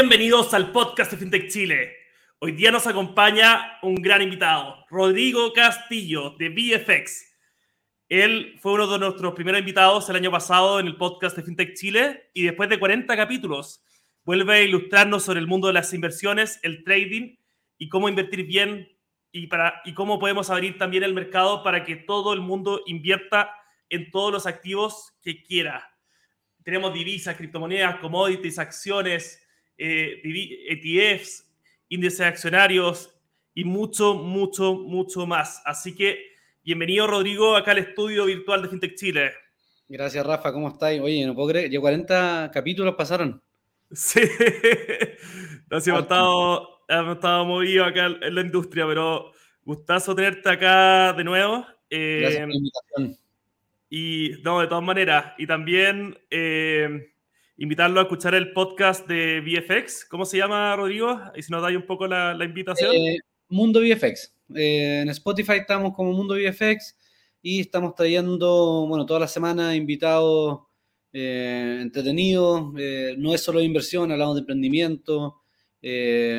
Bienvenidos al podcast de FinTech Chile. Hoy día nos acompaña un gran invitado, Rodrigo Castillo de VFX. Él fue uno de nuestros primeros invitados el año pasado en el podcast de FinTech Chile y después de 40 capítulos vuelve a ilustrarnos sobre el mundo de las inversiones, el trading y cómo invertir bien y, para, y cómo podemos abrir también el mercado para que todo el mundo invierta en todos los activos que quiera. Tenemos divisas, criptomonedas, commodities, acciones, ETFs, índices accionarios y mucho, mucho, mucho más. Así que bienvenido Rodrigo acá al estudio virtual de FinTech Chile. Gracias Rafa, ¿cómo estáis? Oye, no puedo creer, ya 40 capítulos pasaron. Sí, nos hemos estado, hemos estado movidos acá en la industria, pero gustazo tenerte acá de nuevo. Gracias por la Eh, invitación. y no, de todas maneras, y también eh, invitarlo a escuchar el podcast de VFX. ¿Cómo se llama, Rodrigo? Y si nos dais un poco la, invitación. Eh, Mundo VFX. Eh, en Spotify estamos como Mundo VFX y estamos trayendo, bueno, toda la semana invitados eh, entretenidos. No es solo inversión, hablamos de emprendimiento,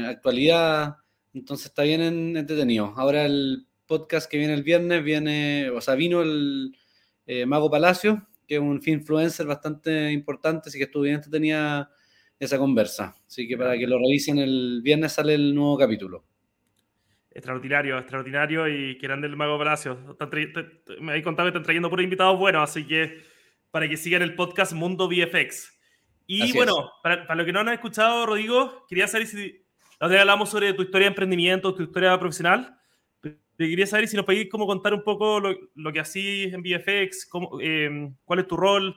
actualidad. Entonces está bien en- entretenido. Ahora el podcast que viene el viernes viene, o sea, vino el Mago Palacio, que es un influencer bastante importante, así que estuvo bien entretenida esa conversa. Así que para que lo revisen el viernes sale el nuevo capítulo. Extraordinario, extraordinario y que grande el Mago Palacio. Me habéis contado que están trayendo puros invitados buenos, así que para que sigan el podcast Mundo VFX. Y Así bueno, para, para lo que no han escuchado, Rodrigo, quería saber si. La otra hablamos sobre tu historia de emprendimiento, tu historia profesional. Pero quería saber si nos podéis como contar un poco lo, que hacís en VFX, eh, cuál es tu rol.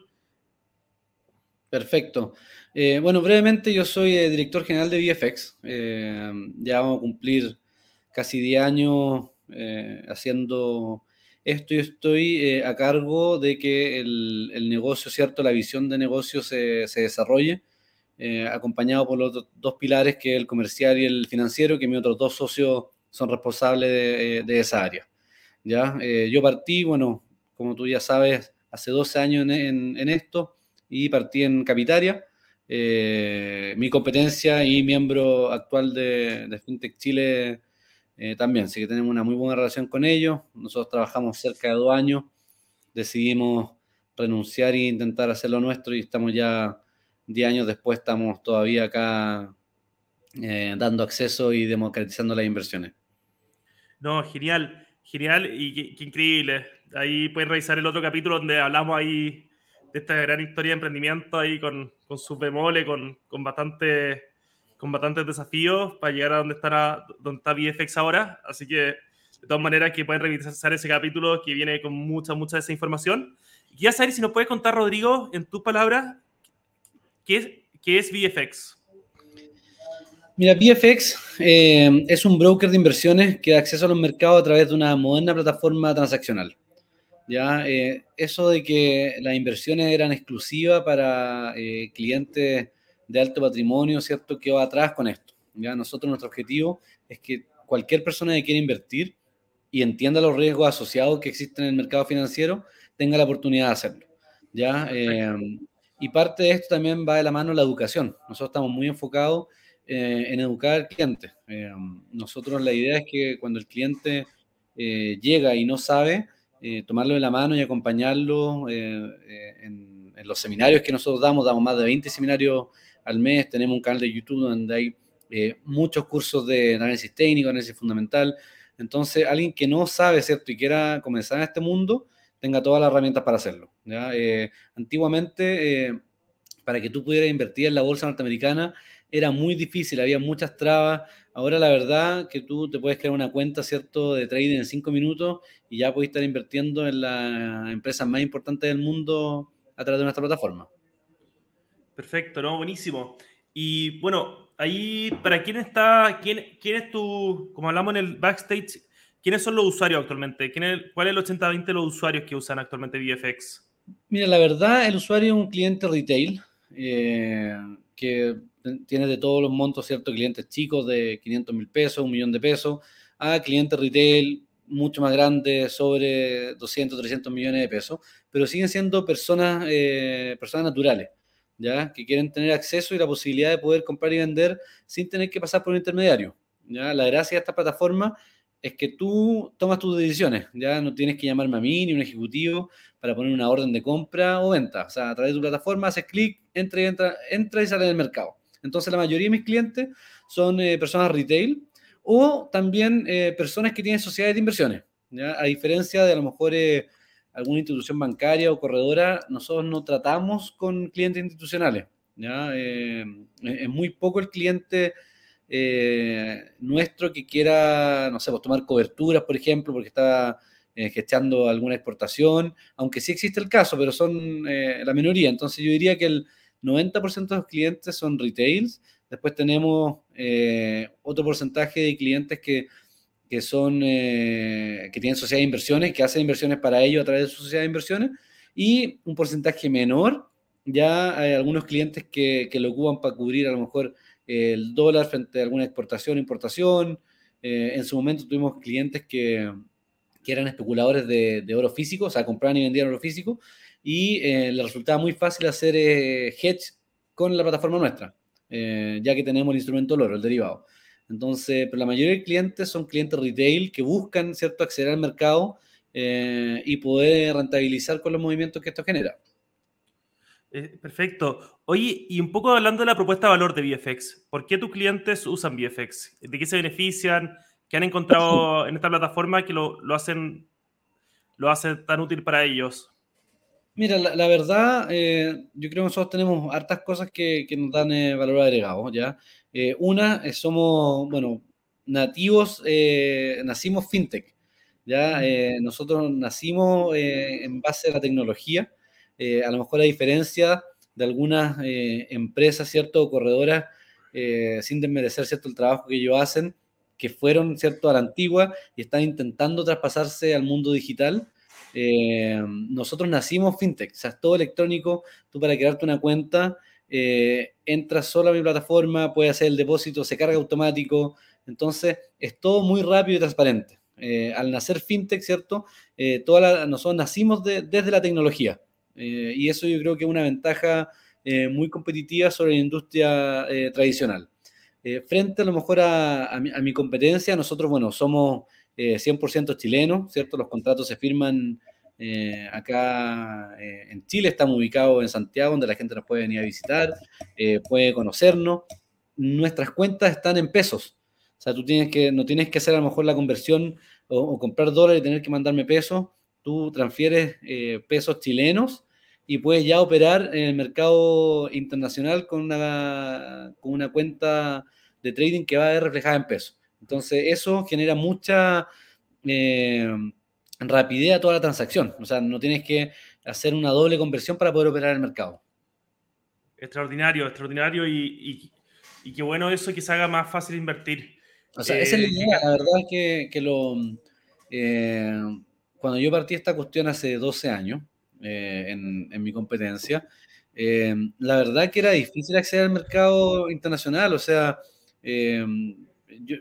Perfecto. Eh, bueno, brevemente yo soy eh, director general de VFX. Eh, ya vamos a cumplir casi 10 años haciendo esto y estoy a cargo de que el, negocio, ¿cierto? La visión de negocio se, se desarrolle, acompañado por los dos pilares, que es el comercial y el financiero, que mis otros dos socios son responsables de, de esa área. ¿ya? Eh, yo partí, bueno, como tú ya sabes, hace 12 años en, esto y partí en Capitaria. Eh, mi competencia y miembro actual de, de FinTech Chile eh, también, así que tenemos una muy buena relación con ellos. Nosotros trabajamos cerca de dos años, decidimos renunciar e intentar hacer lo nuestro y estamos ya 10 años después, estamos todavía acá eh, dando acceso y democratizando las inversiones. No, genial, genial y qué, qué increíble. Ahí pueden revisar el otro capítulo donde hablamos ahí de esta gran historia de emprendimiento ahí con, con sus bemoles, con, con, bastante, con bastantes desafíos para llegar a donde está, donde está VFX ahora. Así que, de todas maneras, que pueden revisar ese capítulo que viene con mucha, mucha de esa información. Y saber si nos puedes contar, Rodrigo, en tus palabras, ¿qué es, qué es VFX? Mira, VFX eh, es un broker de inversiones que da acceso a los mercados a través de una moderna plataforma transaccional. ¿ya? Eh, eso de que las inversiones eran exclusivas para eh, clientes de alto patrimonio, ¿cierto? Quedó atrás con esto. ¿ya? Nosotros, nuestro objetivo es que cualquier persona que quiera invertir y entienda los riesgos asociados que existen en el mercado financiero, tenga la oportunidad de hacerlo. ¿ya? Y parte de esto también va de la mano la educación. Nosotros estamos muy enfocados eh, en educar al cliente. Eh, nosotros la idea es que cuando el cliente eh, llega y no sabe, tomarlo de la mano y acompañarlo en, los seminarios que nosotros damos, damos más de 20 seminarios al mes, tenemos un canal de YouTube donde hay muchos cursos de análisis técnico, análisis fundamental. Entonces, alguien que no sabe, ¿cierto? Y quiera comenzar en este mundo, tenga todas las herramientas para hacerlo. ¿ya? Antiguamente, para que tú pudieras invertir en la bolsa norteamericana, era muy difícil, había muchas trabas. Ahora la verdad que tú te puedes crear una cuenta, ¿cierto?, de trading en cinco minutos y ya puedes estar invirtiendo en las empresas más importantes del mundo a través de nuestra plataforma. Perfecto, ¿no? Buenísimo. Y bueno, ahí, ¿para quién está, quién, quién es tu, como hablamos en el backstage, quiénes son los usuarios actualmente? ¿Quién es, ¿Cuál es el 80-20 de los usuarios que usan actualmente VFX? Mira, la verdad, el usuario es un cliente retail eh, que tiene de todos los montos, ¿cierto? Clientes chicos de 500 mil pesos, un millón de pesos, a clientes retail mucho más grandes, sobre 200, 300 millones de pesos, pero siguen siendo personas, eh, personas naturales. ¿ya? que quieren tener acceso y la posibilidad de poder comprar y vender sin tener que pasar por un intermediario. ¿ya? La gracia de esta plataforma es que tú tomas tus decisiones, ya no tienes que llamarme a mí ni un ejecutivo para poner una orden de compra o venta. O sea, a través de tu plataforma haces clic, entra y, entra, entra y sale del mercado. Entonces, la mayoría de mis clientes son eh, personas retail o también eh, personas que tienen sociedades de inversiones. ¿ya? A diferencia de a lo mejor eh, alguna institución bancaria o corredora, nosotros no tratamos con clientes institucionales. ¿ya? es muy poco el cliente nuestro que quiera, no sé, pues, tomar coberturas, por ejemplo, porque está eh, gestando alguna exportación, aunque sí existe el caso, pero son eh, la minoría. Entonces yo diría que el 90% de los clientes son retails. Después tenemos eh, otro porcentaje de clientes que, que son, que tienen sociedad de inversiones, que hacen inversiones para ellos a través de su sociedad de inversiones. Y un porcentaje menor, ya hay algunos clientes que, que lo ocupan para cubrir a lo mejor el dólar frente a alguna exportación, importación. en su momento tuvimos clientes que, que eran especuladores de, oro físico, o sea, compraban y vendían oro físico, y eh, les resultaba muy fácil hacer eh, hedge con la plataforma nuestra, eh, ya que tenemos el instrumento del oro, el derivado. Entonces, pero la mayoría de clientes son clientes retail que buscan, ¿cierto?, acceder al mercado y poder rentabilizar con los movimientos que esto genera. Perfecto. Oye, y un poco hablando de la propuesta de valor de VFX, ¿por qué tus clientes usan VFX? ¿De qué se benefician? que han encontrado en esta plataforma que lo, lo hacen lo hace tan útil para ellos? Mira, la, verdad, eh, yo creo que nosotros tenemos hartas cosas que, que nos dan eh, valor agregado, ¿ya? Eh, una, somos, bueno, nativos, nacimos fintech, ¿ya? nosotros nacimos en base a la tecnología, a lo mejor a diferencia de algunas empresas, ¿cierto? O corredoras, sin desmerecer, ¿cierto? El trabajo que ellos hacen, que fueron, ¿cierto?, a la antigua y están intentando traspasarse al mundo digital. Eh, nosotros nacimos fintech, o sea, es todo electrónico. Tú para crearte una cuenta, eh, entras solo a mi plataforma, puedes hacer el depósito, se carga automático. Entonces, es todo muy rápido y transparente. Eh, al nacer fintech, ¿cierto? toda nosotros nacimos desde la tecnología. y eso yo creo que es una ventaja muy competitiva sobre la industria tradicional. Frente a lo mejor a, mi, competencia, nosotros, bueno, somos 100% eh, chilenos, ¿cierto? Los contratos se firman eh, acá en Chile, estamos ubicados en Santiago, donde la gente nos puede venir a visitar, puede conocernos. Nuestras cuentas están en pesos. O sea, tú tienes que, no tienes que hacer a lo mejor la conversión o, comprar dólares y tener que mandarme pesos. Tú transfieres pesos chilenos y puedes ya operar en el mercado internacional con una, con una cuenta de trading que va a ver reflejada en pesos. Entonces, eso genera mucha eh, rapidez a toda la transacción. O sea, no tienes que hacer una doble conversión para poder operar el mercado. Extraordinario, extraordinario y, y, qué bueno eso que se haga más fácil invertir. O sea, esa es la eh, idea. La verdad es que, que lo, eh, cuando yo partí esta cuestión hace 12 años en, en, mi competencia, la verdad que era difícil acceder al mercado internacional. O sea,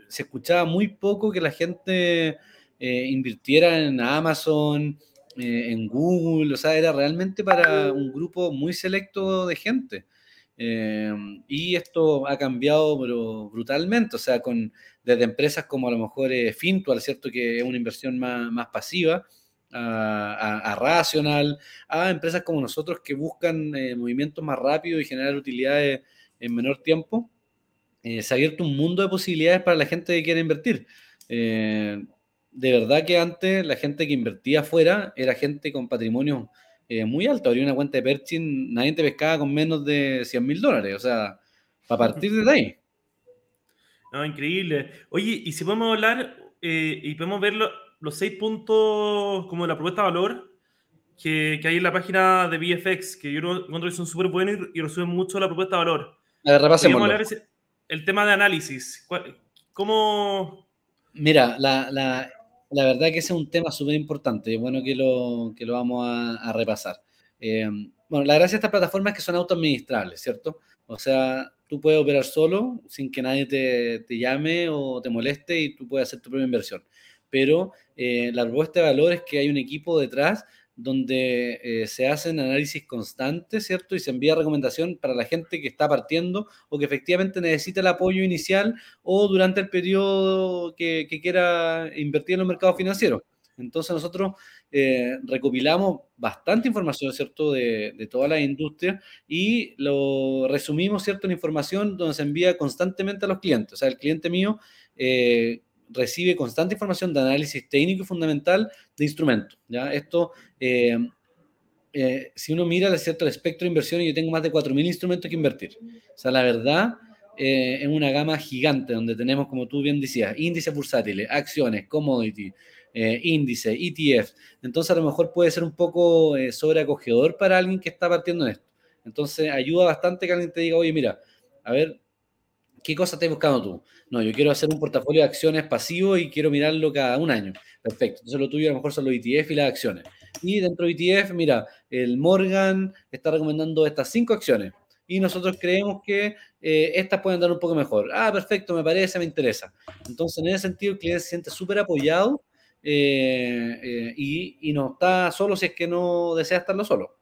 Se escuchaba muy poco que la gente eh, invirtiera en Amazon, eh, en Google, o sea, era realmente para un grupo muy selecto de gente. Em, y esto ha cambiado pero brutalmente, o sea, con, desde empresas como a lo mejor eh, Fintual, ¿cierto? Que es una inversión más, más pasiva, a, a, Rational, a empresas como nosotros que buscan movimientos más rápidos y generar utilidades en menor tiempo. Eh, se ha abierto un mundo de posibilidades para la gente que quiere invertir. Eh, de verdad que antes la gente que invertía afuera era gente con patrimonio eh, muy alto. Habría una cuenta de Perchin, nadie te pescaba con menos de 100 mil dólares. O sea, a partir de ahí. No, increíble. Oye, y si podemos hablar y podemos ver los seis puntos como la propuesta de valor que, que, hay en la página de VFX, que yo encuentro que son súper buenos y, resumen mucho la propuesta de valor. A ver, el tema de análisis. ¿Cómo...? Mira, la, la, la verdad que ese es un tema súper importante. Es bueno que lo, que lo vamos a, repasar. Eh, bueno, la gracia de estas plataformas es que son autoadministrables, ¿cierto? O sea, tú puedes operar solo sin que nadie te, te llame o te moleste y tú puedes hacer tu propia inversión. Pero eh, la propuesta de valor es que hay un equipo detrás donde eh, se hacen análisis constantes, ¿cierto? Y se envía recomendación para la gente que está partiendo o que efectivamente necesita el apoyo inicial o durante el periodo que, quiera invertir en los mercados financieros. Entonces nosotros eh, recopilamos bastante información, ¿cierto?, de, toda la industria y lo resumimos, ¿cierto?, en información donde se envía constantemente a los clientes. O sea, el cliente mío eh, recibe constante información de análisis técnico y fundamental de instrumentos. ¿ya? Esto, eh, eh, si uno mira cierto, el espectro de inversión, yo tengo más de 4.000 instrumentos que invertir. O sea, la verdad, eh, es una gama gigante donde tenemos, como tú bien decías, índices bursátiles, acciones, commodity, índices, ETF. Entonces, a lo mejor puede ser un poco sobreacogedor para alguien que está partiendo en esto. Entonces, ayuda bastante que alguien te diga, oye, mira, a ver, ¿qué cosa estás buscando tú? No, yo quiero hacer un portafolio de acciones pasivo y quiero mirarlo cada un año. Perfecto. Entonces lo tuyo a lo mejor son los ETF y las acciones. Y dentro de ETF, mira, el Morgan está recomendando estas cinco acciones. Y nosotros creemos que eh, estas pueden dar un poco mejor. Ah, perfecto, me parece, me interesa. Entonces, en ese sentido, el cliente se siente súper apoyado eh, eh, y, y no está solo si es que no desea estarlo solo.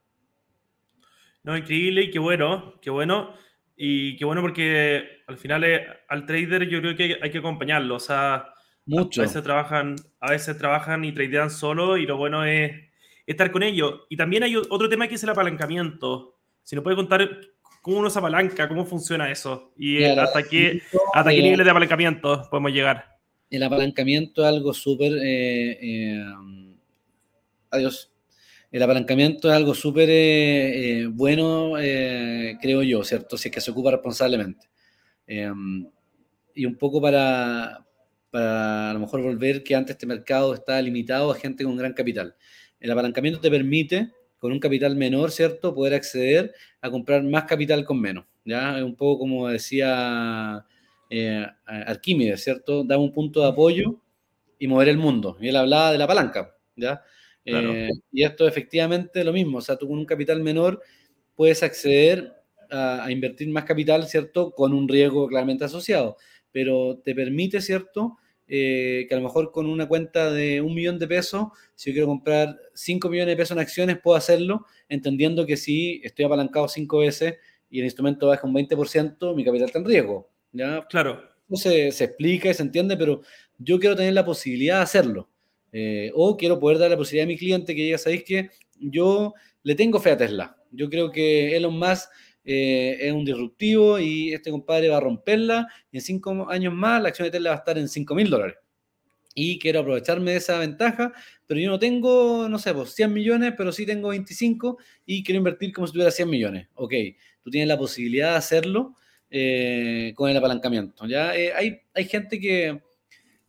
No, increíble y qué bueno, qué bueno. Y qué bueno porque al final eh, al trader yo creo que hay que acompañarlo. O sea, Mucho. A, veces trabajan, a veces trabajan y tradean solo y lo bueno es estar con ellos. Y también hay otro tema que es el apalancamiento. Si nos puede contar cómo uno se apalanca, cómo funciona eso y hasta qué, hasta qué niveles de apalancamiento podemos llegar. El apalancamiento es algo súper... Eh, eh, adiós el apalancamiento es algo súper eh, eh, bueno, eh, creo yo, ¿cierto? Si es que se ocupa responsablemente. Em, y un poco para, para a lo mejor volver que antes este mercado está limitado a gente con gran capital. El apalancamiento te permite, con un capital menor, ¿cierto?, poder acceder a comprar más capital con menos. ¿ya? Es un poco como decía Arquímedes, ¿cierto? Da un punto de apoyo y mover el mundo. Y él hablaba de la palanca, ¿ya? Eh, y esto efectivamente lo mismo, o sea, tú con un capital menor puedes acceder a, invertir más capital, ¿cierto? Con un riesgo claramente asociado, pero te permite, ¿cierto? Eh, que a lo mejor con una cuenta de un millón de pesos, si yo quiero comprar 5 millones de pesos en acciones, puedo hacerlo, entendiendo que si estoy apalancado 5 veces y el instrumento baja un 20%, mi capital está en riesgo. ¿ya? Claro. No se, se explica y se entiende, pero yo quiero tener la posibilidad de hacerlo. Eh, o quiero poder dar la posibilidad a mi cliente que diga, ¿sabéis que yo le tengo fe a Tesla? Yo creo que Elon Musk eh, es un disruptivo y este compadre va a romperla y en cinco años más la acción de Tesla va a estar en 5 mil dólares. Y quiero aprovecharme de esa ventaja, pero yo no tengo, no sé, pues 100 millones, pero sí tengo 25 y quiero invertir como si tuviera 100 millones. Ok, tú tienes la posibilidad de hacerlo eh, con el apalancamiento. ¿ya? hay, hay gente que,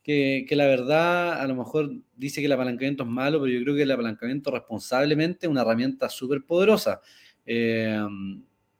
que, la verdad a lo mejor dice que el apalancamiento es malo, pero yo creo que el apalancamiento responsablemente es una herramienta súper poderosa. Eh,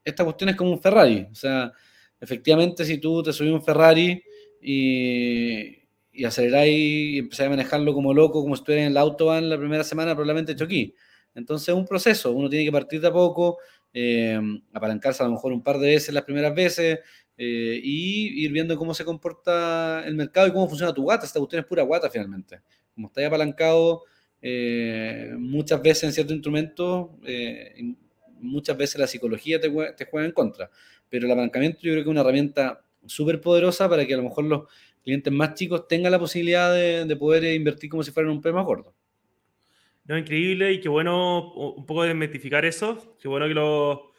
esta cuestión es como un Ferrari, o sea, efectivamente si tú te subís un Ferrari y, y aceleráis y empezáis a manejarlo como loco, como si estuvieras en el autobahn la primera semana, probablemente choquí. Entonces es un proceso, uno tiene que partir de a poco, eh, apalancarse a lo mejor un par de veces las primeras veces, eh, y ir viendo cómo se comporta el mercado y cómo funciona tu guata. Esta cuestión es pura guata finalmente. Como está apalancado eh, muchas veces en ciertos instrumentos, eh, muchas veces la psicología te, juega en contra. Pero el apalancamiento yo creo que es una herramienta súper poderosa para que a lo mejor los clientes más chicos tengan la posibilidad de, poder invertir como si fueran un premio más gordo. No, increíble y qué bueno un poco desmitificar eso. Qué bueno que lo,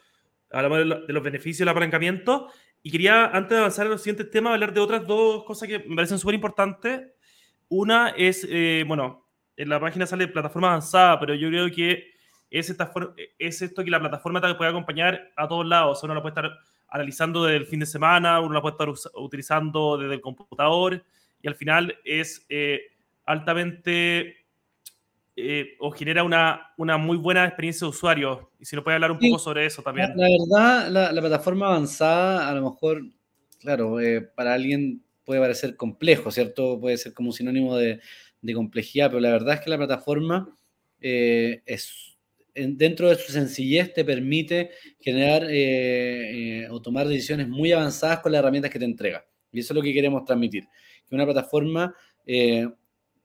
hablamos de, los beneficios del apalancamiento. Y quería, antes de avanzar en los siguientes temas, hablar de otras dos cosas que me parecen súper importantes. Una es, eh, bueno, en la página sale plataforma avanzada, pero yo creo que es, esta es esto que la plataforma te puede acompañar a todos lados. Uno la puede estar analizando desde el fin de semana, uno la puede estar utilizando desde el computador y al final es eh, altamente eh, o genera una, una, muy buena experiencia de usuario. Y si nos puede hablar un poco sobre eso también. La, verdad, la, plataforma avanzada, a lo mejor, claro, eh, para alguien puede parecer complejo, ¿cierto? Puede ser como un sinónimo de, de complejidad, pero la verdad es que la plataforma eh, es, dentro de su sencillez te permite generar o tomar decisiones muy avanzadas con las herramientas que te entrega. Y eso es lo que queremos transmitir. Que una plataforma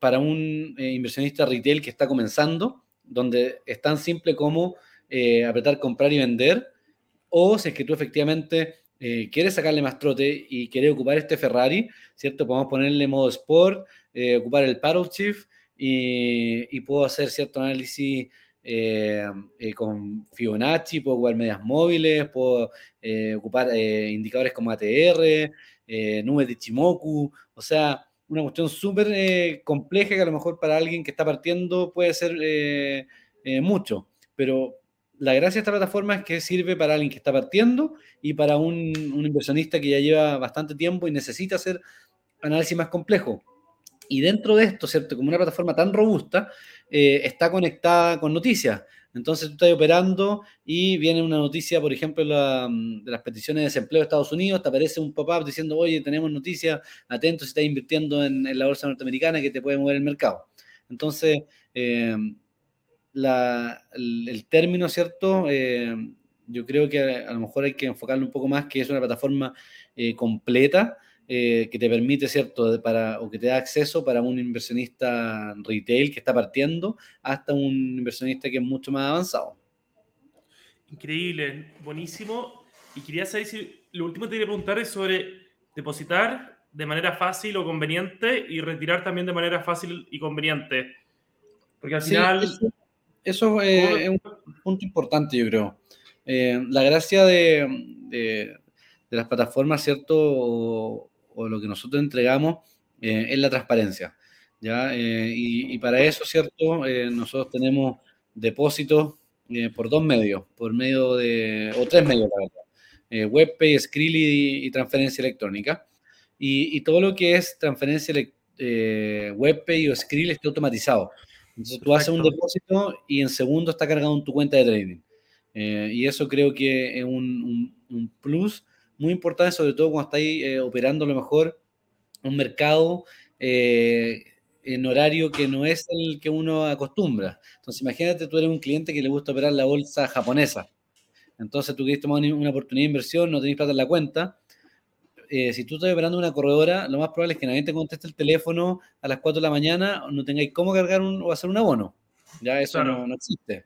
para un eh, inversionista retail que está comenzando, donde es tan simple como eh, apretar comprar y vender, o si es que tú efectivamente eh, quieres sacarle más trote y quieres ocupar este Ferrari, ¿cierto? Podemos ponerle modo Sport, eh, ocupar el Paddle Shift y, y, puedo hacer cierto análisis con Fibonacci, puedo ocupar medias móviles, puedo ocupar indicadores como ATR, nubes de Chimoku, o sea, una cuestión súper compleja que a lo mejor para alguien que está partiendo puede ser mucho, pero la gracia de esta plataforma es que sirve para alguien que está partiendo y para un, inversionista que ya lleva bastante tiempo y necesita hacer análisis más complejo. Y dentro de esto, ¿cierto? Como una plataforma tan robusta, eh, está conectada con noticias. Entonces tú estás operando y viene una noticia, por ejemplo, de las peticiones de desempleo de Estados Unidos, te aparece un pop-up diciendo, oye, tenemos noticias, atentos si estás invirtiendo en, la bolsa norteamericana que te puede mover el mercado. Entonces, eh, el, término, ¿cierto? Eh, yo creo que a, lo mejor hay que enfocarlo un poco más, que es una plataforma eh, completa eh, que te permite, ¿cierto? Para, o que te da acceso para un inversionista retail que está partiendo hasta un inversionista que es mucho más avanzado. Increíble, buenísimo. Y quería saber si lo último que te quería preguntar es sobre depositar de manera fácil o conveniente y retirar también de manera fácil y conveniente. Porque al final... Eso eh, es un punto importante, yo creo. Eh, la gracia de, las plataformas, ¿cierto? O, lo que nosotros entregamos eh, es la transparencia. ¿ya? Y, para eso, ¿cierto? nosotros tenemos depósitos por dos medios, por medio de, o tres medios, la verdad. WebPay, Skrill y, transferencia electrónica. Y, y, todo lo que es transferencia WebPay o Skrill está automatizado. Entonces tú haces un depósito y en segundo está cargado en tu cuenta de trading. Eh, y eso creo que es un, plus muy importante, sobre todo cuando estáis eh, operando a lo mejor un mercado eh, en horario que no es el que uno acostumbra. Entonces imagínate, tú eres un cliente que le gusta operar la bolsa japonesa. Entonces tú quieres tomar una oportunidad de inversión, no tenés plata en la cuenta, eh, si tú estás operando una corredora, lo más probable es que nadie te conteste el teléfono a las 4 de la mañana, no tengáis cómo cargar un, o hacer un abono. Ya eso no, no, existe.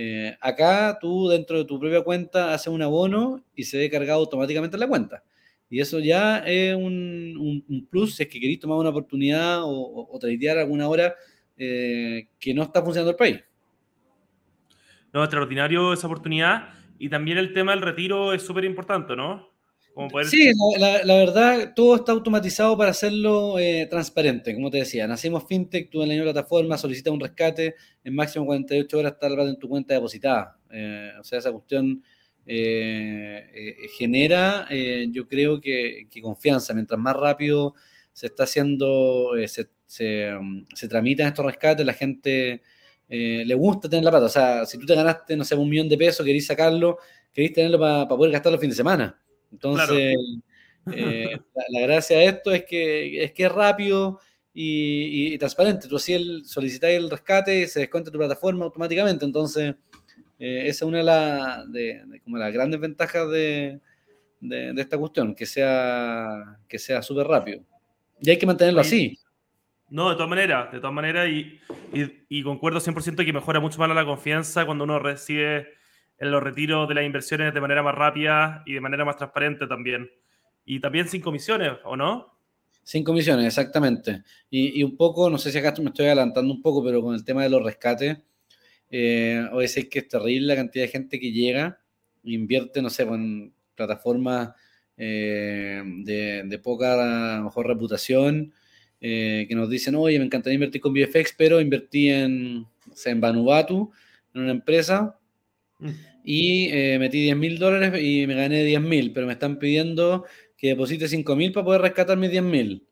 Eh, acá tú dentro de tu propia cuenta haces un abono y se ve cargado automáticamente en la cuenta. Y eso ya es un, plus si es que queréis tomar una oportunidad o, o, alguna hora eh, que no está funcionando el país. No, extraordinario esa oportunidad. Y también el tema del retiro es súper importante, ¿no? Sí, la, verdad, todo está automatizado para hacerlo eh, transparente, como te decía. Nacimos fintech, tú en la misma plataforma solicitas un rescate, en máximo 48 horas está el en tu cuenta depositada. Eh, o sea, esa cuestión eh, genera, yo creo que, confianza. Mientras más rápido se está haciendo, se, se, tramitan estos rescates, la gente le gusta tener la plata. O sea, si tú te ganaste, no sé, un millón de pesos, querés sacarlo, querés tenerlo para poder gastarlo el fin de semana. Entonces, eh, la, gracia de esto es que es, que es rápido y, transparente. Tú así el, solicitas el rescate y se descuenta tu plataforma automáticamente. Entonces, eh, esa es una de, la, de, como las grandes ventajas de, de, esta cuestión, que sea que sea súper rápido. Y hay que mantenerlo así. No, de todas maneras, de todas maneras, y, y, y concuerdo 100% que mejora mucho más la confianza cuando uno recibe en los retiros de las inversiones de manera más rápida y de manera más transparente también. Y también sin comisiones, ¿o no? Sin comisiones, exactamente. Y, un poco, no sé si acá me estoy adelantando un poco, pero con el tema de los rescates, eh, hoy es que es terrible la cantidad de gente que llega e invierte, no sé, en plataformas eh, de, poca, mejor reputación, eh, que nos dicen, oye, me encantaría invertir con VFX, pero invertí en, en Vanuatu, en una empresa, mm y eh, metí 10 mil dólares y me gané 10 mil, pero me están pidiendo que deposite 5 mil para poder rescatar mis 10 mil.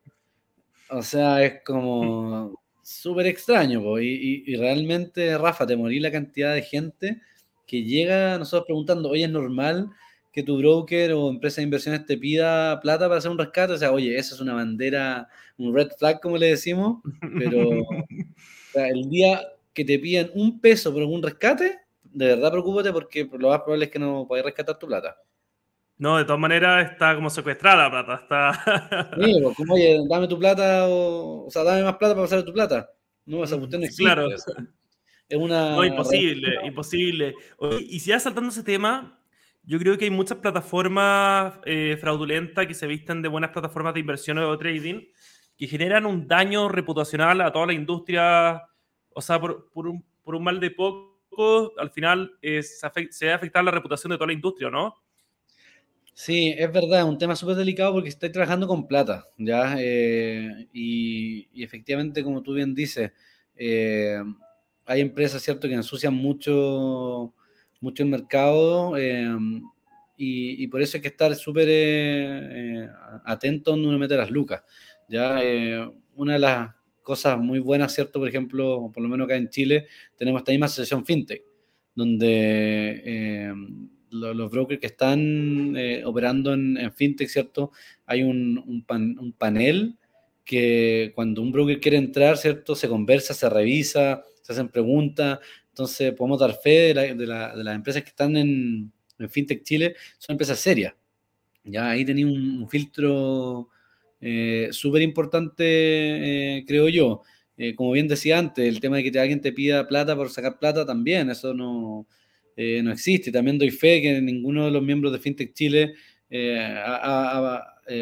O sea, es como súper extraño. Y, realmente, Rafa, te morí la cantidad de gente que llega a nosotros preguntando, oye, ¿es normal que tu broker o empresa de inversiones te pida plata para hacer un rescate? O sea, oye, esa es una bandera, un red flag, como le decimos, pero el día que te pidan un peso por un rescate, de verdad preocúpate porque lo más probable es que no podáis rescatar tu plata. No, de todas maneras está como secuestrada la plata. Está... Sí, pues, como, oye, dame tu plata o, o sea, dame más plata para pasar tu plata. No, esa cuestión no existe. Claro. Es una... No, imposible, imposible. y si ya saltando ese tema, yo creo que hay muchas plataformas eh, fraudulentas que se visten de buenas plataformas de inversiones o trading que generan un daño reputacional a toda la industria, o sea, por, un, por un, mal de poco, al final eh, se, va a afectar la reputación de toda la industria, ¿no? Sí, es verdad, es un tema súper delicado porque estoy trabajando con plata, ¿ya? Eh, y, efectivamente, como tú bien dices, hay empresas, ¿cierto?, que ensucian mucho mucho el mercado y, por eso hay que estar súper eh, eh, atento donde uno mete las lucas. ¿ya? Eh, una de las cosas muy buenas, ¿cierto? Por ejemplo, por lo menos acá en Chile, tenemos esta misma asociación FinTech, donde em, los brokers que están operando en, FinTech, ¿cierto? Hay un, un, panel que cuando un broker quiere entrar, ¿cierto? Se conversa, se revisa, se hacen preguntas, entonces, podemos dar fe de, las empresas que están en, FinTech Chile, son empresas serias. Ya ahí tenía un, filtro eh, súper importante, eh, creo yo. Eh, como bien decía antes, el tema de que alguien te pida plata por sacar plata también, eso no, no existe. También doy fe que ninguno de los miembros de FinTech Chile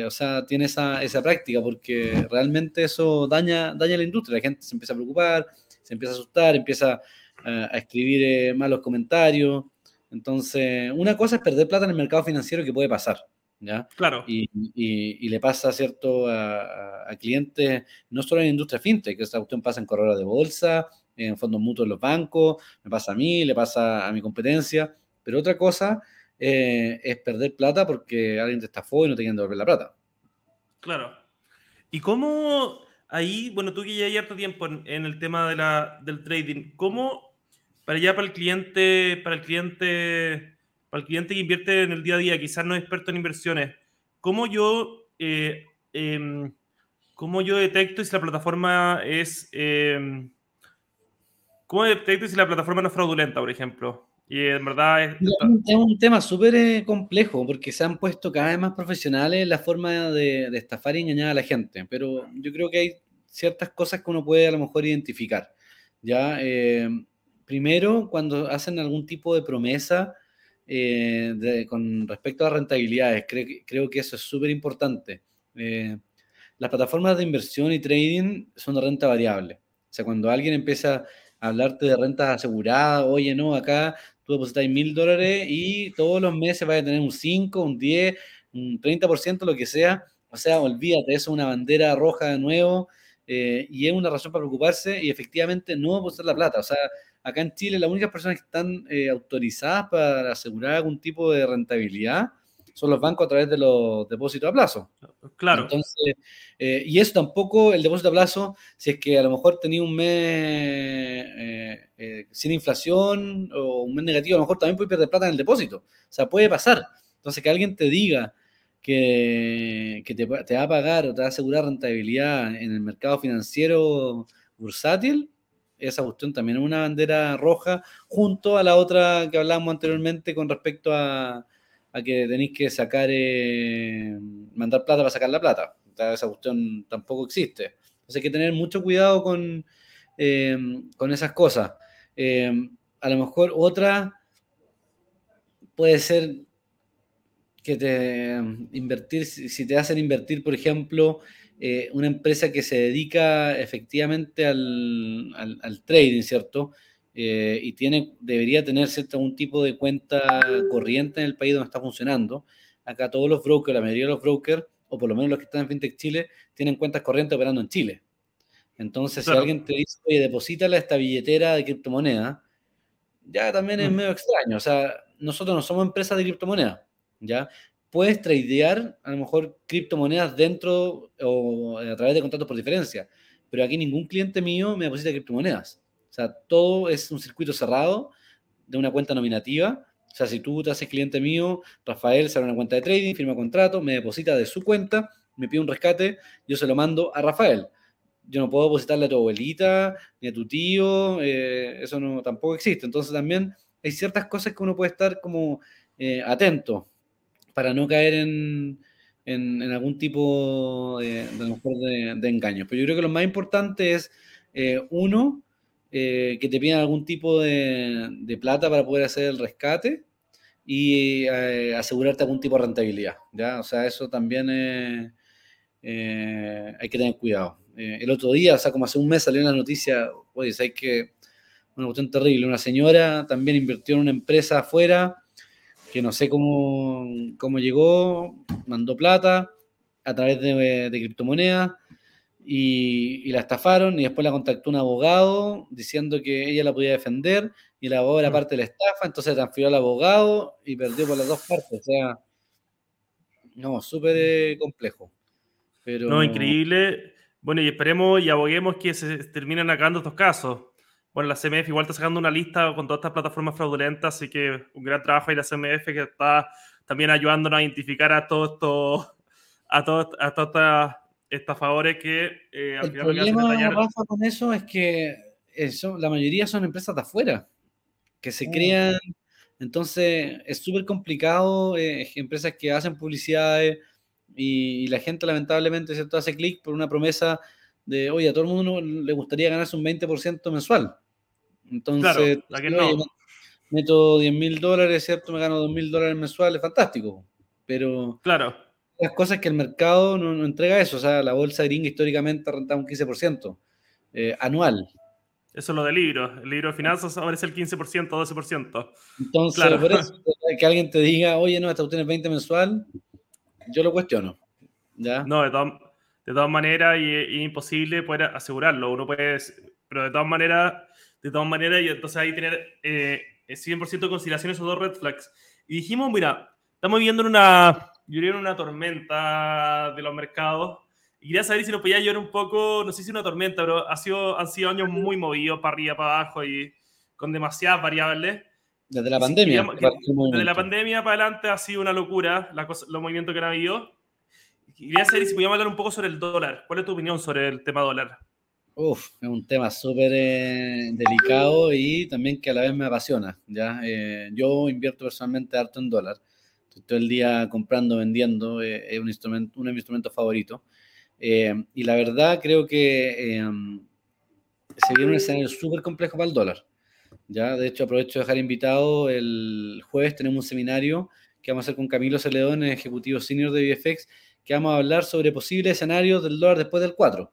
o sea, tiene esa, esa, práctica, porque realmente eso daña, daña la industria. La gente se empieza a preocupar, se empieza a asustar, empieza a, escribir eh, malos comentarios. Entonces, una cosa es perder plata en el mercado financiero que puede pasar, ¿ya? Claro. Y, y, le pasa, ¿cierto?, a, a, clientes, no solo en la industria fintech, que esa cuestión pasa en corredores de bolsa, en fondos mutuos en los bancos, me pasa a mí, le pasa a mi competencia, pero otra cosa eh, es perder plata porque alguien te estafó y no te quieren devolver la plata. Claro. ¿Y cómo ahí, bueno, tú que ya hay harto tiempo en, en el tema de la, del trading, ¿cómo para allá para el cliente, para el cliente, para el cliente que invierte en el día a día, quizás no es experto en inversiones, ¿cómo yo, eh, em, ¿cómo yo detecto si la plataforma es, em, cómo detecto si la plataforma no es fraudulenta, por ejemplo? Y en verdad es... Es un tema súper eh, complejo porque se han puesto cada vez más profesionales en la forma de, de, estafar y engañar a la gente, pero yo creo que hay ciertas cosas que uno puede a lo mejor identificar. ¿ya? Eh, primero, cuando hacen algún tipo de promesa eh, con respecto a rentabilidades, creo, que eso es súper importante. Eh, las plataformas de inversión y trading son de renta variable. O sea, cuando alguien empieza a hablarte de rentas aseguradas, oye, no, acá tú depositas mil dólares y todos los meses vas a tener un 5, un 10, un 30%, lo que sea. O sea, olvídate, eso es una bandera roja de nuevo eh, y es una razón para preocuparse y efectivamente no depositar la plata. O sea, acá en Chile las únicas personas que están eh, autorizadas para asegurar algún tipo de rentabilidad son los bancos a través de los depósitos a plazo. Claro. Entonces, eh, y eso tampoco, el depósito a plazo, si es que a lo mejor tenía un mes eh, sin inflación o un mes negativo, a lo mejor también puede perder plata en el depósito. O sea, puede pasar. Entonces, que alguien te diga que, que te, te, va a pagar o te va a asegurar rentabilidad en el mercado financiero bursátil, esa cuestión también es una bandera roja, junto a la otra que hablábamos anteriormente con respecto a, que tenéis que sacar, eh, mandar plata para sacar la plata. esa cuestión tampoco existe. Entonces hay que tener mucho cuidado con, eh, con esas cosas. Eh, a lo mejor otra puede ser que te invertir, si te hacen invertir, por ejemplo, eh, una empresa que se dedica efectivamente al, trading, ¿cierto? Eh, y tiene, debería tener cierto, algún tipo de cuenta corriente en el país donde está funcionando. Acá todos los brokers, la mayoría de los brokers, o por lo menos los que están en FinTech Chile, tienen cuentas corrientes operando en Chile. Entonces, si alguien te dice, oye, deposítala esta billetera de criptomoneda, ya también es mm. medio extraño. O sea, nosotros no somos empresas de criptomoneda, ¿ya? Puedes tradear a lo mejor criptomonedas dentro o a través de contratos por diferencia, pero aquí ningún cliente mío me deposita criptomonedas. O sea, todo es un circuito cerrado de una cuenta nominativa. O sea, si tú te haces cliente mío, Rafael se abre una cuenta de trading, firma contrato, me deposita de su cuenta, me pide un rescate, yo se lo mando a Rafael. Yo no puedo depositarle a tu abuelita ni a tu tío, eh, eso no tampoco existe. Entonces también hay ciertas cosas que uno puede estar como eh, atento para no caer en, algún tipo de, de, de, engaño. Pero yo creo que lo más importante es, eh, uno, eh, que te piden algún tipo de, plata para poder hacer el rescate y eh, asegurarte algún tipo de rentabilidad. ¿ya? O sea, eso también hay que tener cuidado. el otro día, o sea, como hace un mes salió una noticia, oye, hay que una cuestión terrible. Una señora también invirtió en una empresa afuera que no sé cómo, cómo llegó, mandó plata a través de, de criptomonedas y, la estafaron y después la contactó un abogado diciendo que ella la podía defender y el abogado era mm. parte de la estafa, entonces transfirió al abogado y perdió por las dos partes. O sea, no, súper eh, complejo. Pero... No, increíble. Bueno, y esperemos y aboguemos que se terminen acabando estos casos. Bueno, la CMF igual está sacando una lista con todas estas plataformas fraudulentas, así que un gran trabajo ahí la CMF que está también ayudándonos a identificar a todos estos, a todos, a todas estafadores que eh, al El problema, Rafa, con eso es que eso, la mayoría son empresas de afuera, que se mm. crean, entonces es súper complicado, eh, empresas que hacen publicidades y, la gente lamentablemente ¿cierto? hace clic por una promesa de, oye, a todo el mundo le gustaría ganarse un 20% mensual. Entonces, meto 10 mil dólares, ¿cierto? Me gano 2 mil dólares mensuales, fantástico. Pero claro. las cosas que el mercado no, entrega eso. O sea, la bolsa gringa históricamente renta un 15% eh, anual. Eso es lo del libro. El libro de finanzas ahora es el 15%, 12%. Entonces, por eso, que alguien te diga, oye, no, esta usted es 20 mensual, yo lo cuestiono. ¿ya? No, de, de todas maneras, y es imposible poder asegurarlo. Uno puede, pero de todas maneras de todas maneras, y entonces ahí tener eh, 100% de consideración esos dos red flags. Y dijimos, mira, estamos viviendo en una, yo en una tormenta de los mercados. Y quería saber si nos podía llorar un poco, no sé si una tormenta, pero ha sido, han sido años muy movidos para arriba, para abajo y con demasiadas variables. Desde la pandemia. desde la pandemia para adelante ha sido una locura la los movimientos que han habido. Quería saber si podíamos hablar un poco sobre el dólar. ¿Cuál es tu opinión sobre el tema dólar? Es un tema súper eh, delicado y también que a la vez me apasiona. ¿ya? Eh, yo invierto personalmente harto en dólar. Estoy todo el día comprando, vendiendo. Eh, es un instrumento, uno de mis instrumentos favoritos. y la verdad creo que se viene un escenario súper complejo para el dólar. ¿ya? De hecho, aprovecho de dejar invitado. El jueves tenemos un seminario que vamos a hacer con Camilo Celedón, ejecutivo senior de VFX, que vamos a hablar sobre posibles escenarios del dólar después del 4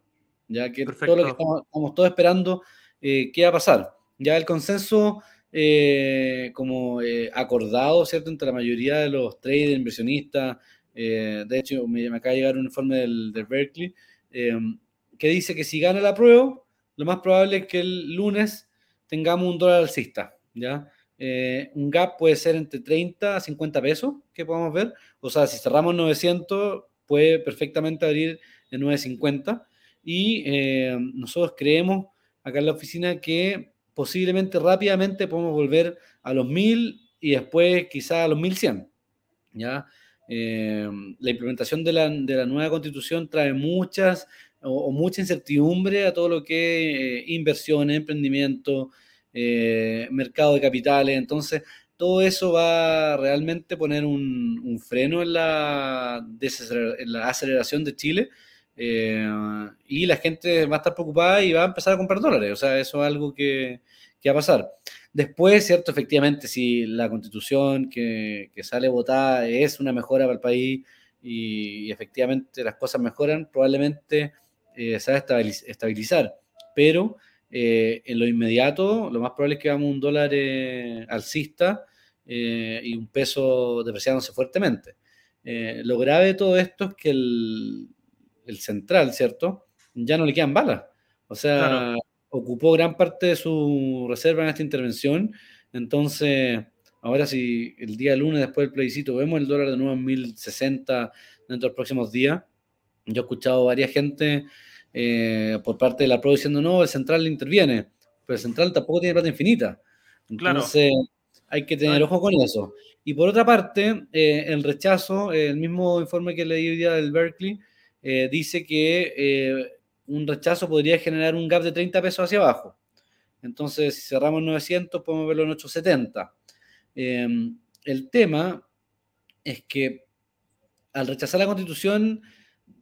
ya que todo lo que estamos, todos esperando eh, qué va a pasar. Ya el consenso eh, como eh, acordado, ¿cierto?, entre la mayoría de los traders, inversionistas, de hecho me, acaba de llegar un informe del, Berkeley, que dice que si gana la prueba, lo más probable es que el lunes tengamos un dólar alcista, ¿ya? un gap puede ser entre 30 a 50 pesos, que podamos ver. O sea, si cerramos 900, puede perfectamente abrir en 950 y eh, nosotros creemos acá en la oficina que posiblemente rápidamente podemos volver a los 1000 y después quizá a los 1100. ¿ya? Eh, la implementación de la, de la, nueva constitución trae muchas o, mucha incertidumbre a todo lo que es eh, inversión, emprendimiento, mercado de capitales. Entonces, todo eso va a realmente poner un, un freno en la, en la aceleración de Chile eh, y la gente va a estar preocupada y va a empezar a comprar dólares. O sea, eso es algo que, que va a pasar. Después, cierto, efectivamente, si la constitución que, que sale votada es una mejora para el país y, efectivamente las cosas mejoran, probablemente eh, se va a estabilizar. Pero eh, en lo inmediato, lo más probable es que hagamos un dólar alcista y un peso depreciándose fuertemente. lo grave de todo esto es que el, el central, ¿cierto? Ya no le quedan balas. O sea, ocupó gran parte de su reserva en esta intervención. Entonces, ahora si el día lunes después del plebiscito vemos el dólar de nuevo en 1060 dentro de los próximos días, yo he escuchado a varias gente eh, por parte de la PRO diciendo, no, el central interviene, pero el central tampoco tiene plata infinita. Entonces, hay que tener ojo con eso. Y por otra parte, eh, el rechazo, el mismo informe que leí hoy día del Berkeley, eh, dice que eh, un rechazo podría generar un gap de 30 pesos hacia abajo. Entonces, si cerramos 900, podemos verlo en 870. Em, el tema es que al rechazar la constitución,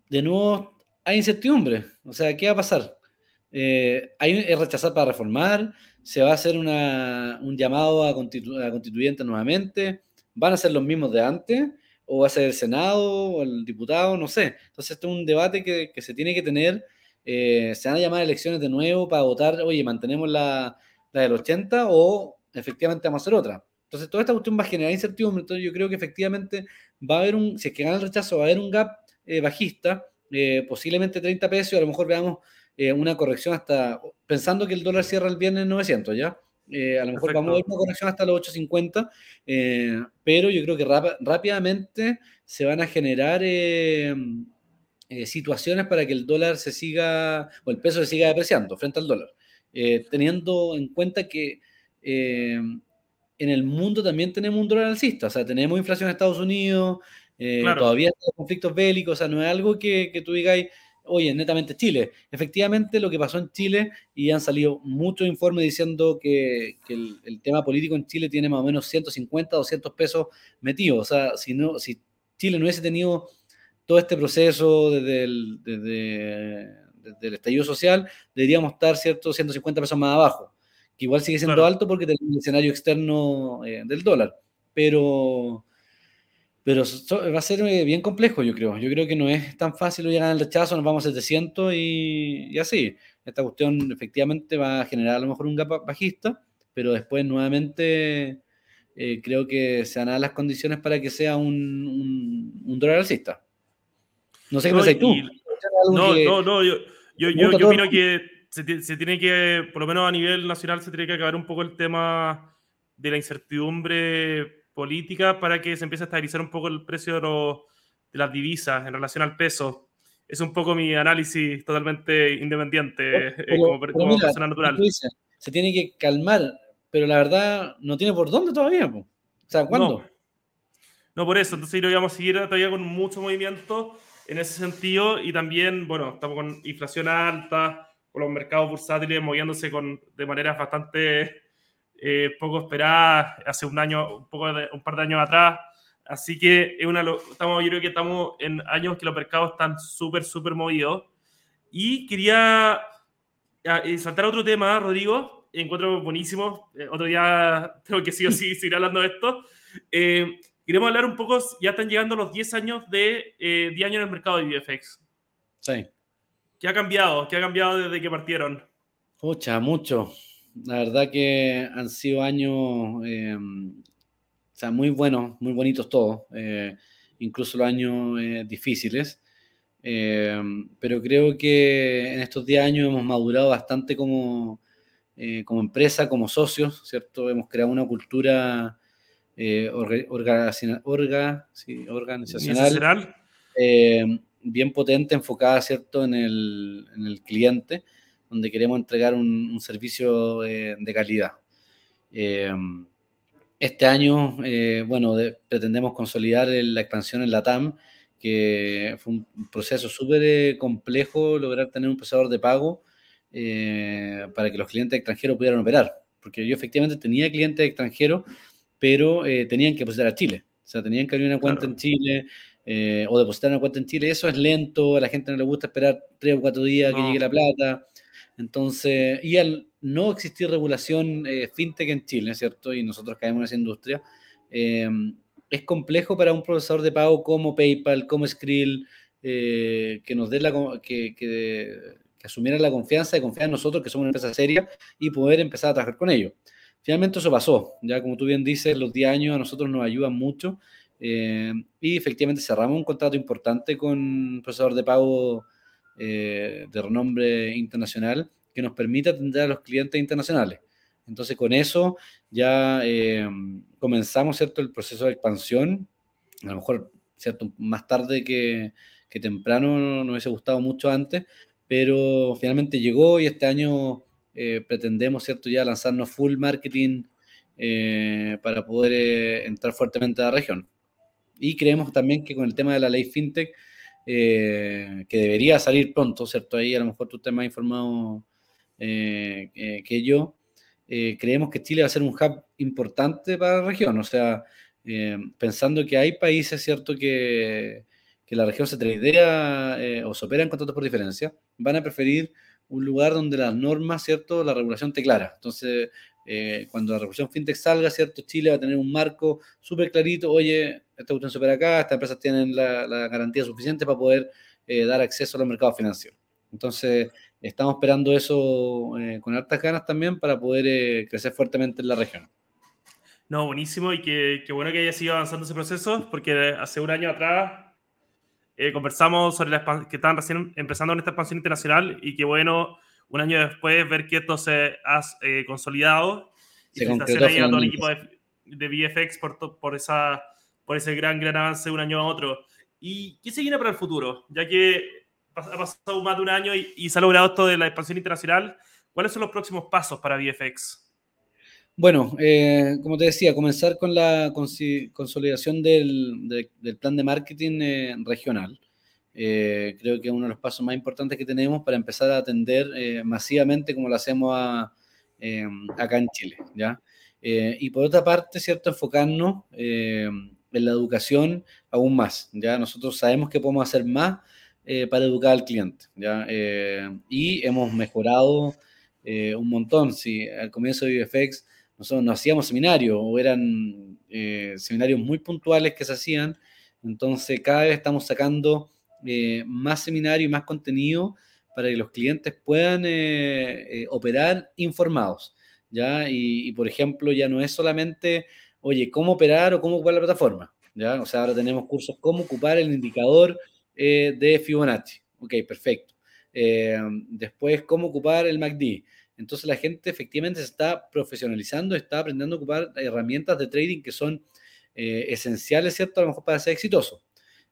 de nuevo hay incertidumbre. O sea, ¿qué va a pasar? eh, hay es rechazar para reformar, se va a hacer un llamado a, constituyente nuevamente, van a ser los mismos de antes, o va a ser el Senado o el diputado, no sé. Entonces, esto es un debate que, se tiene que tener. Eh, se van a llamar elecciones de nuevo para votar, oye, mantenemos la, la del 80 o efectivamente vamos a hacer otra. Entonces, toda esta cuestión va a generar incertidumbre. Entonces, yo creo que efectivamente va a haber un, si es que gana el rechazo, va a haber un gap eh, bajista, eh, posiblemente 30 pesos, a lo mejor veamos una corrección hasta, pensando que el dólar cierra el viernes 900, ¿ya? Eh, a lo mejor vamos a ver una corrección hasta los 8.50, eh, pero yo creo que rápidamente se van a generar eh, situaciones para que el dólar se siga, o el peso se siga depreciando frente al dólar, teniendo en cuenta que en el mundo también tenemos un dólar alcista, o sea, tenemos inflación en Estados Unidos, todavía hay conflictos bélicos, o sea, no es algo que, que tú digas oye, netamente Chile. Efectivamente, lo que pasó en Chile, y han salido muchos informes diciendo que, el, tema político en Chile tiene más o menos 150, 200 pesos metidos. O sea, si, no, si Chile no hubiese tenido todo este proceso desde el, desde, estallido social, deberíamos estar, ¿cierto?, 150 pesos más abajo, que igual sigue siendo alto porque tenemos el escenario externo eh, del dólar. Pero pero va a ser eh, bien complejo, yo creo. Yo creo que no es tan fácil llegar al rechazo, nos vamos a 700 y, y así. Esta cuestión efectivamente va a generar a lo mejor un gap bajista, pero después nuevamente eh, creo que se van a dar las condiciones para que sea un, un, dólar alcista. No sé qué no, tú. No, no, no, yo, yo, yo, yo opino que se, se, tiene que, por lo menos a nivel nacional, se tiene que acabar un poco el tema de la incertidumbre política para que se empiece a estabilizar un poco el precio de, las divisas en relación al peso. Es un poco mi análisis totalmente independiente eh, como, persona natural. se tiene que calmar, pero la verdad no tiene por dónde todavía. O sea, ¿cuándo? No. por eso. Entonces lo vamos a seguir todavía con mucho movimiento en ese sentido y también, bueno, estamos con inflación alta, con los mercados bursátiles moviéndose con, de maneras bastante eh, poco esperada hace un año, un, poco de, un par de años atrás. Así que es una, estamos, yo creo que estamos en años que los mercados están súper, súper movidos. Y quería eh, saltar a otro tema, Rodrigo. Encuentro buenísimo. Eh, otro día tengo que sí o sí seguir hablando de esto. queremos hablar un poco, ya están llegando los 10 años de 10 años en el mercado de VFX. Sí. ¿Qué ha cambiado? ¿Qué ha cambiado desde que partieron? Mucha, mucho. La verdad que han sido años eh, sea, muy buenos, muy bonitos todos, eh, incluso los años eh, difíciles. pero creo que en estos 10 años hemos madurado bastante como, como empresa, como socios, ¿cierto? Hemos creado una cultura organizacional bien potente, enfocada, ¿cierto?, en el, en el cliente donde queremos entregar un, servicio eh, de calidad. Eh, este año, eh, bueno, pretendemos consolidar la expansión en la TAM, que fue un proceso súper complejo lograr tener un procesador de pago para que los clientes extranjeros pudieran operar. Porque yo efectivamente tenía clientes extranjeros, pero tenían que depositar a Chile. O sea, tenían que abrir una cuenta en Chile, o depositar una cuenta en Chile. Eso es lento, a la gente no le gusta esperar tres o cuatro días que llegue la plata. Entonces, y al no existir regulación eh, fintech en Chile, ¿cierto? Y nosotros caemos en esa industria, em, es complejo para un procesador de pago como PayPal, como Skrill, eh, que nos dé la que, que, asumiera la confianza y confiar en nosotros, que somos una empresa seria, y poder empezar a trabajar con ellos. Finalmente eso pasó, ya como tú bien dices, los 10 años a nosotros nos ayudan mucho eh, y efectivamente cerramos un contrato importante con un procesador de pago eh, de renombre internacional que nos permita atender a los clientes internacionales. Entonces, con eso ya eh, comenzamos ¿cierto? el proceso de expansión. A lo mejor ¿cierto? más tarde que, que temprano nos hubiese gustado mucho antes, pero finalmente llegó y este año eh, pretendemos ¿cierto? ya lanzarnos full marketing para poder entrar fuertemente a la región. Y creemos también que con el tema de la ley FinTech eh, que debería salir pronto, ¿cierto? Ahí a lo mejor tú estás más informado eh, que yo. Eh, creemos que Chile va a ser un hub importante para la región, o sea, pensando que hay países, ¿cierto?, que, que la región se tradea o se opera en contratos por diferencia, van a preferir un lugar donde las normas, ¿cierto? La regulación te clara. Entonces, eh, cuando la regulación fintech salga, ¿cierto? Chile va a tener un marco súper clarito, oye, esta cuestión supera acá, estas empresas tienen la, garantía suficiente para poder eh, dar acceso a los mercados financieros. Entonces, estamos esperando eso eh, con altas ganas también para poder crecer fuertemente en la región. No, buenísimo y qué, bueno que haya sido avanzando ese proceso, porque hace un año atrás conversamos sobre la que estaban recién empezando en esta expansión internacional y qué bueno un año después ver que esto se ha eh, consolidado. Se y felicitaciones a todo el equipo de, de VFX por, por, esa, por ese gran, gran avance de un año a otro. ¿Y qué se viene para el futuro? Ya que ha pasado más de un año y, se ha logrado esto de la expansión internacional, ¿cuáles son los próximos pasos para VFX? Bueno, eh, como te decía, comenzar con la consolidación del, del, plan de marketing eh, regional. Eh, creo que uno de los pasos más importantes que tenemos para empezar a atender eh, masivamente como lo hacemos eh, acá en Chile. ¿ya? y por otra parte, ¿cierto? Enfocarnos en la educación aún más. ¿ya? Nosotros sabemos que podemos hacer más para educar al cliente. ¿ya? y hemos mejorado un montón. Si al comienzo de VFX nosotros no hacíamos seminarios o eran seminarios muy puntuales que se hacían, entonces cada vez estamos sacando eh, más seminario y más contenido para que los clientes puedan eh, eh, operar informados. ¿ya? Y, por ejemplo, ya no es solamente, oye, cómo operar o cómo ocupar la plataforma. ¿ya? O sea, ahora tenemos cursos cómo ocupar el indicador de Fibonacci. Ok, perfecto. después, cómo ocupar el MACD. Entonces la gente efectivamente se está profesionalizando, está aprendiendo a ocupar herramientas de trading que son esenciales, ¿cierto? A lo mejor para ser exitoso.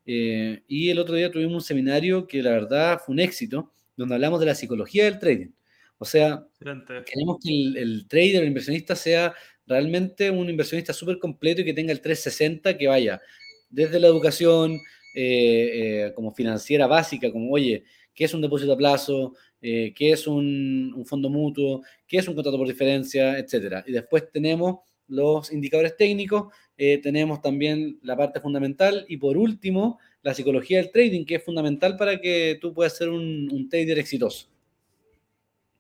Eh, y el otro día tuvimos un seminario que la verdad fue un éxito, donde hablamos de la psicología del trading. O sea, queremos que el, trader, el inversionista, sea realmente un inversionista súper completo y que tenga el 360 que vaya desde la educación eh, eh, como financiera básica, como, oye, ¿qué es un depósito a plazo? ¿Qué es un, un, fondo mutuo? ¿Qué es un contrato por diferencia? Etcétera. Y después tenemos los indicadores técnicos eh, tenemos también la parte fundamental y por último, la psicología del trading, que es fundamental para que tú puedas ser un, trader exitoso.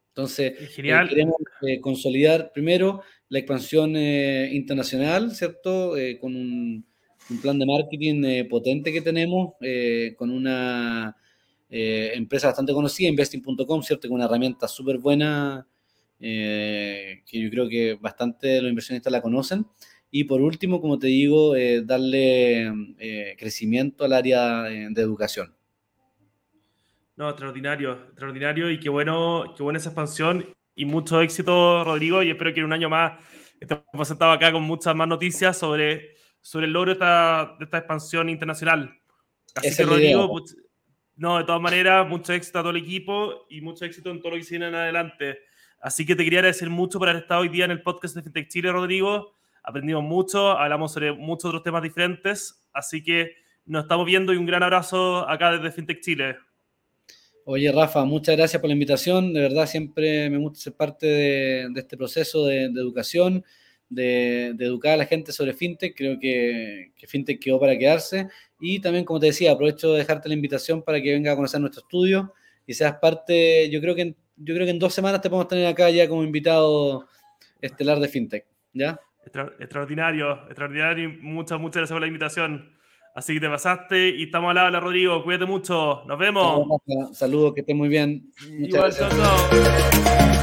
Entonces, eh, queremos eh, consolidar primero la expansión internacional, ¿cierto? con un, plan de marketing potente que tenemos, con una empresa bastante conocida, investing.com, ¿cierto? Con una herramienta súper buena, que yo creo que bastante de los inversionistas la conocen. Y por último, como te digo, eh, darle eh, crecimiento al área de, educación. No, extraordinario, extraordinario y qué bueno, qué buena esa expansión y mucho éxito, Rodrigo. Y espero que en un año más estemos sentados acá con muchas más noticias sobre, sobre el logro de esta, de esta expansión internacional. Así que, Rodrigo, no, de todas maneras, mucho éxito a todo el equipo y mucho éxito en todo lo que se viene en adelante. Así que te quería agradecer mucho por haber estado hoy día en el podcast de FinTech Chile, Rodrigo aprendimos mucho, hablamos sobre muchos otros temas diferentes, así que nos estamos viendo y un gran abrazo acá desde FinTech Chile. Oye, Rafa, muchas gracias por la invitación. De verdad, siempre me gusta ser parte de, este proceso de, educación, de, educar a la gente sobre FinTech. Creo que, que, FinTech quedó para quedarse. Y también, como te decía, aprovecho de dejarte la invitación para que venga a conocer nuestro estudio y seas parte. Yo creo que, yo creo que en dos semanas te podemos tener acá ya como invitado estelar de FinTech. ¿Ya? extraordinario, extraordinario. Muchas, muchas gracias por la invitación. Así que te pasaste y estamos al habla, Rodrigo. Cuídate mucho. Nos vemos. Saludos, que estés muy bien. Muchas Igual, gracias.